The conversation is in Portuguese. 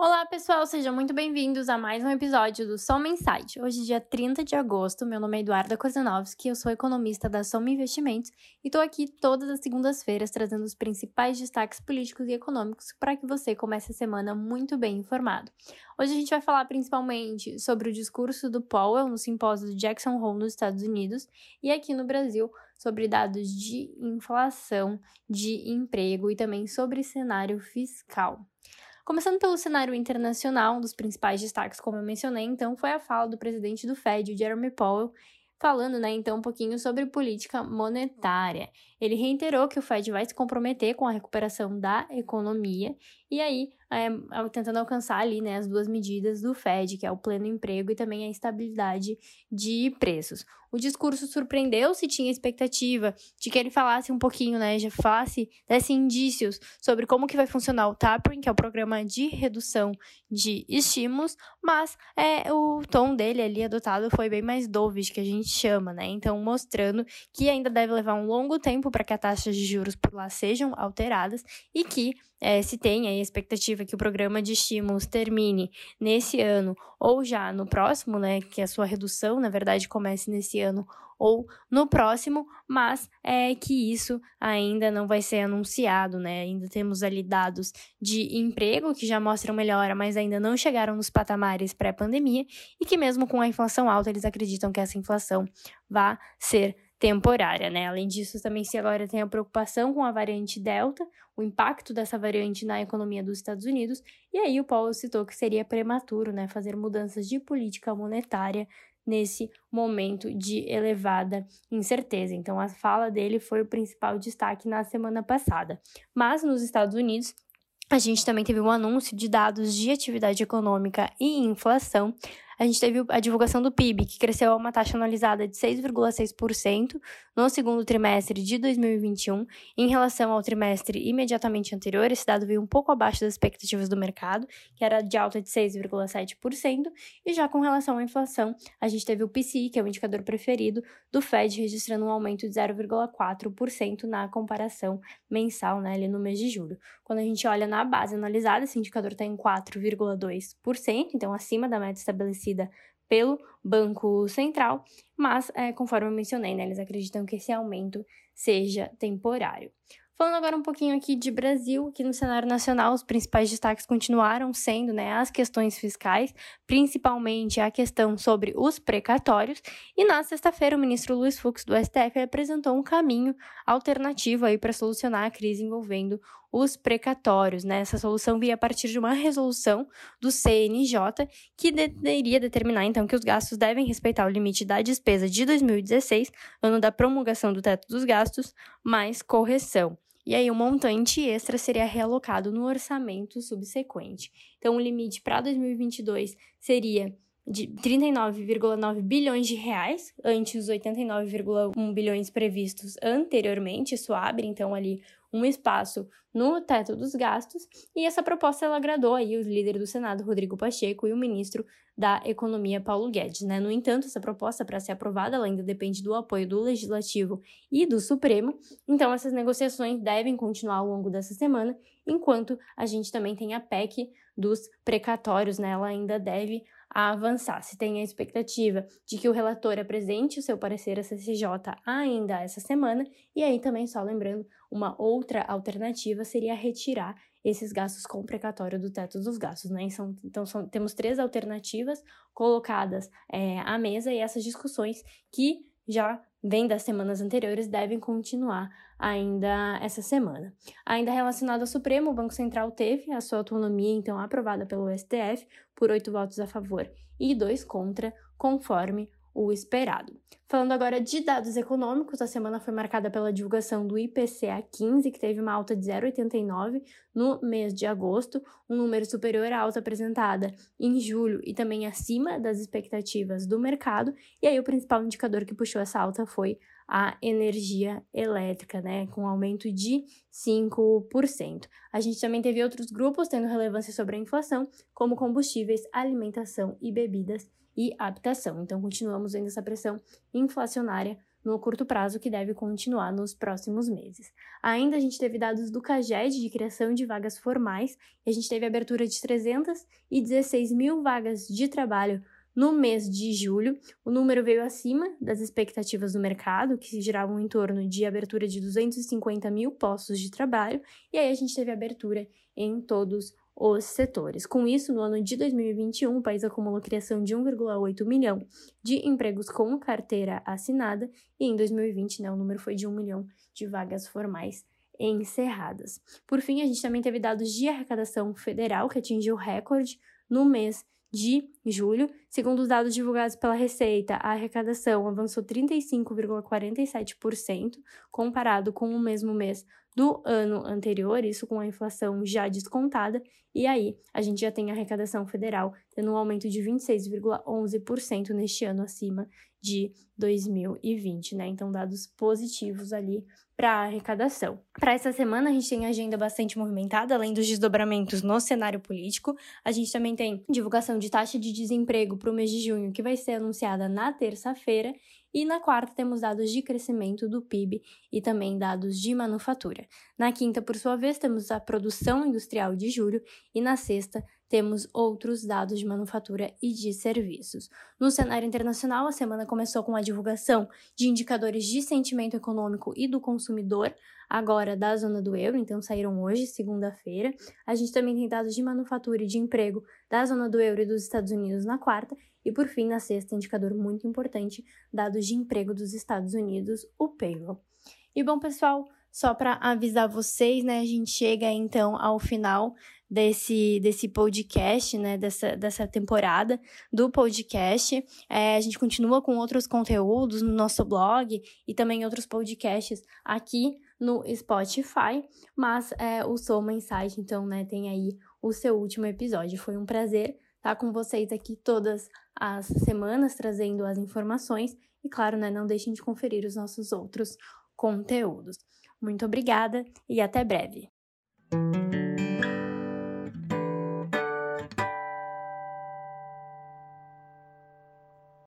Olá, pessoal, sejam muito bem-vindos a mais um episódio do Soma Insight. Hoje, dia 30 de agosto, meu nome é Eduarda Kozanovski, eu sou economista da Soma Investimentos e estou aqui todas as segundas-feiras trazendo os principais destaques políticos e econômicos para que você comece a semana muito bem informado. Hoje a gente vai falar principalmente sobre o discurso do Powell no simpósio do Jackson Hole nos Estados Unidos e aqui no Brasil sobre dados de inflação, de emprego e também sobre cenário fiscal. Começando pelo cenário internacional, um dos principais destaques, como eu mencionei, então, foi a fala do presidente do Fed, Jeremy Powell, falando, né, então, um pouquinho sobre política monetária. Ele reiterou que o Fed vai se comprometer com a recuperação da economia e aí é, tentando alcançar ali, né, as duas medidas do Fed, que é o pleno emprego e também a estabilidade de preços. O discurso surpreendeu se tinha expectativa de que ele falasse um pouquinho, né, já falasse, desse indícios sobre como que vai funcionar o tapering, que é o programa de redução de estímulos, mas é, o tom dele ali adotado foi bem mais dovish, que a gente chama, né, então mostrando que ainda deve levar um longo tempo para que as taxas de juros por lá sejam alteradas e que é, se tem a expectativa que o programa de estímulos termine nesse ano ou já no próximo, né, que a sua redução, na verdade, comece nesse ano ou no próximo, mas é que isso ainda não vai ser anunciado, né? Ainda temos ali dados de emprego que já mostram melhora, mas ainda não chegaram nos patamares pré-pandemia e que mesmo com a inflação alta, eles acreditam que essa inflação vai ser temporária, né? Além disso, também se agora tem a preocupação com a variante Delta, o impacto dessa variante na economia dos Estados Unidos, e aí o Paulo citou que seria prematuro, né, fazer mudanças de política monetária nesse momento de elevada incerteza. Então, a fala dele foi o principal destaque na semana passada. Mas nos Estados Unidos, a gente também teve um anúncio de dados de atividade econômica e inflação a gente teve a divulgação do PIB, que cresceu a uma taxa anualizada de 6,6% no segundo trimestre de 2021, em relação ao trimestre imediatamente anterior. Esse dado veio um pouco abaixo das expectativas do mercado, que era de alta de 6,7%, e já com relação à inflação, a gente teve o PCI, que é o indicador preferido do Fed, registrando um aumento de 0,4% na comparação mensal, né, ali no mês de julho. Quando a gente olha na base analisada, esse indicador está em 4,2%, então acima da meta estabelecida estabelecida pelo Banco Central, mas, é, conforme eu mencionei, né, eles acreditam que esse aumento seja temporário. Falando agora um pouquinho aqui de Brasil, aqui no cenário nacional, os principais destaques continuaram sendo né, as questões fiscais, principalmente a questão sobre os precatórios. E na sexta-feira, o ministro Luiz Fux do STF apresentou um caminho alternativo para solucionar a crise envolvendo os precatórios. Né? Essa solução via a partir de uma resolução do CNJ que deveria determinar então que os gastos devem respeitar o limite da despesa de 2016, ano da promulgação do teto dos gastos, mais correção. E aí, o montante extra seria realocado no orçamento subsequente. Então, o limite para 2022 seria de 39,9 bilhões de reais, antes os 89,1 bilhões previstos anteriormente. Isso abre, então, ali um espaço no teto dos gastos, e essa proposta ela agradou aí o líder do Senado, Rodrigo Pacheco, e o ministro da Economia, Paulo Guedes. Né? No entanto, essa proposta, para ser aprovada, ela ainda depende do apoio do Legislativo e do Supremo, então essas negociações devem continuar ao longo dessa semana, enquanto a gente também tem a PEC dos precatórios, né? ela ainda deve avançar. Se tem a expectativa de que o relator apresente o seu parecer à CCJ ainda essa semana, e aí também, só lembrando, uma outra alternativa seria retirar esses gastos com precatório do teto dos gastos, né? São, então, são, temos três alternativas colocadas é, à mesa e essas discussões que já vêm das semanas anteriores devem continuar ainda essa semana. Ainda relacionado ao Supremo, o Banco Central teve a sua autonomia, então, aprovada pelo STF por oito votos a favor e dois contra, conforme o esperado. Falando agora de dados econômicos, a semana foi marcada pela divulgação do IPCA 15, que teve uma alta de 0,89 no mês de agosto, um número superior à alta apresentada em julho e também acima das expectativas do mercado. E aí o principal indicador que puxou essa alta foi a energia elétrica, né, com um aumento de 5%. A gente também teve outros grupos tendo relevância sobre a inflação, como combustíveis, alimentação e bebidas e habitação. Então, continuamos vendo essa pressão inflacionária no curto prazo que deve continuar nos próximos meses. Ainda a gente teve dados do CAGED de criação de vagas formais, e a gente teve abertura de 316 mil vagas de trabalho no mês de julho, o número veio acima das expectativas do mercado, que giravam em torno de abertura de 250 mil postos de trabalho, e aí a gente teve abertura em todos os setores. Com isso, no ano de 2021, o país acumulou criação de 1,8 milhão de empregos com carteira assinada, e em 2020, né, o número foi de 1 milhão de vagas formais encerradas. Por fim, a gente também teve dados de arrecadação federal, que atingiu recorde no mês de julho. Segundo os dados divulgados pela Receita, a arrecadação avançou 35,47% comparado com o mesmo mês do ano anterior, isso com a inflação já descontada, e aí a gente já tem a arrecadação federal tendo um aumento de 26,11% neste ano acima de 2020, né? Então, dados positivos ali para arrecadação. Para essa semana, a gente tem agenda bastante movimentada, além dos desdobramentos no cenário político. A gente também tem divulgação de taxa de desemprego para o mês de junho, que vai ser anunciada na terça-feira, e na quarta temos dados de crescimento do PIB e também dados de manufatura. Na quinta, por sua vez, temos a produção industrial de julho e na sexta temos outros dados de manufatura e de serviços. No cenário internacional, a semana começou com a divulgação de indicadores de sentimento econômico e do consumidor, agora da zona do euro, então saíram hoje, segunda-feira. A gente também tem dados de manufatura e de emprego da zona do euro e dos Estados Unidos na quarta, e por fim, na sexta, indicador muito importante, dados de emprego dos Estados Unidos, o payroll. E bom, pessoal, só para avisar vocês, né, a gente chega então ao final desse, desse podcast, né, dessa, dessa temporada do podcast. É, a gente continua com outros conteúdos no nosso blog e também outros podcasts aqui no Spotify, mas é, o Sou Mensagem, então, né, tem aí o seu último episódio. Foi um prazer estar com vocês aqui todas as semanas trazendo as informações e, claro, né, não deixem de conferir os nossos outros conteúdos. Muito obrigada e até breve!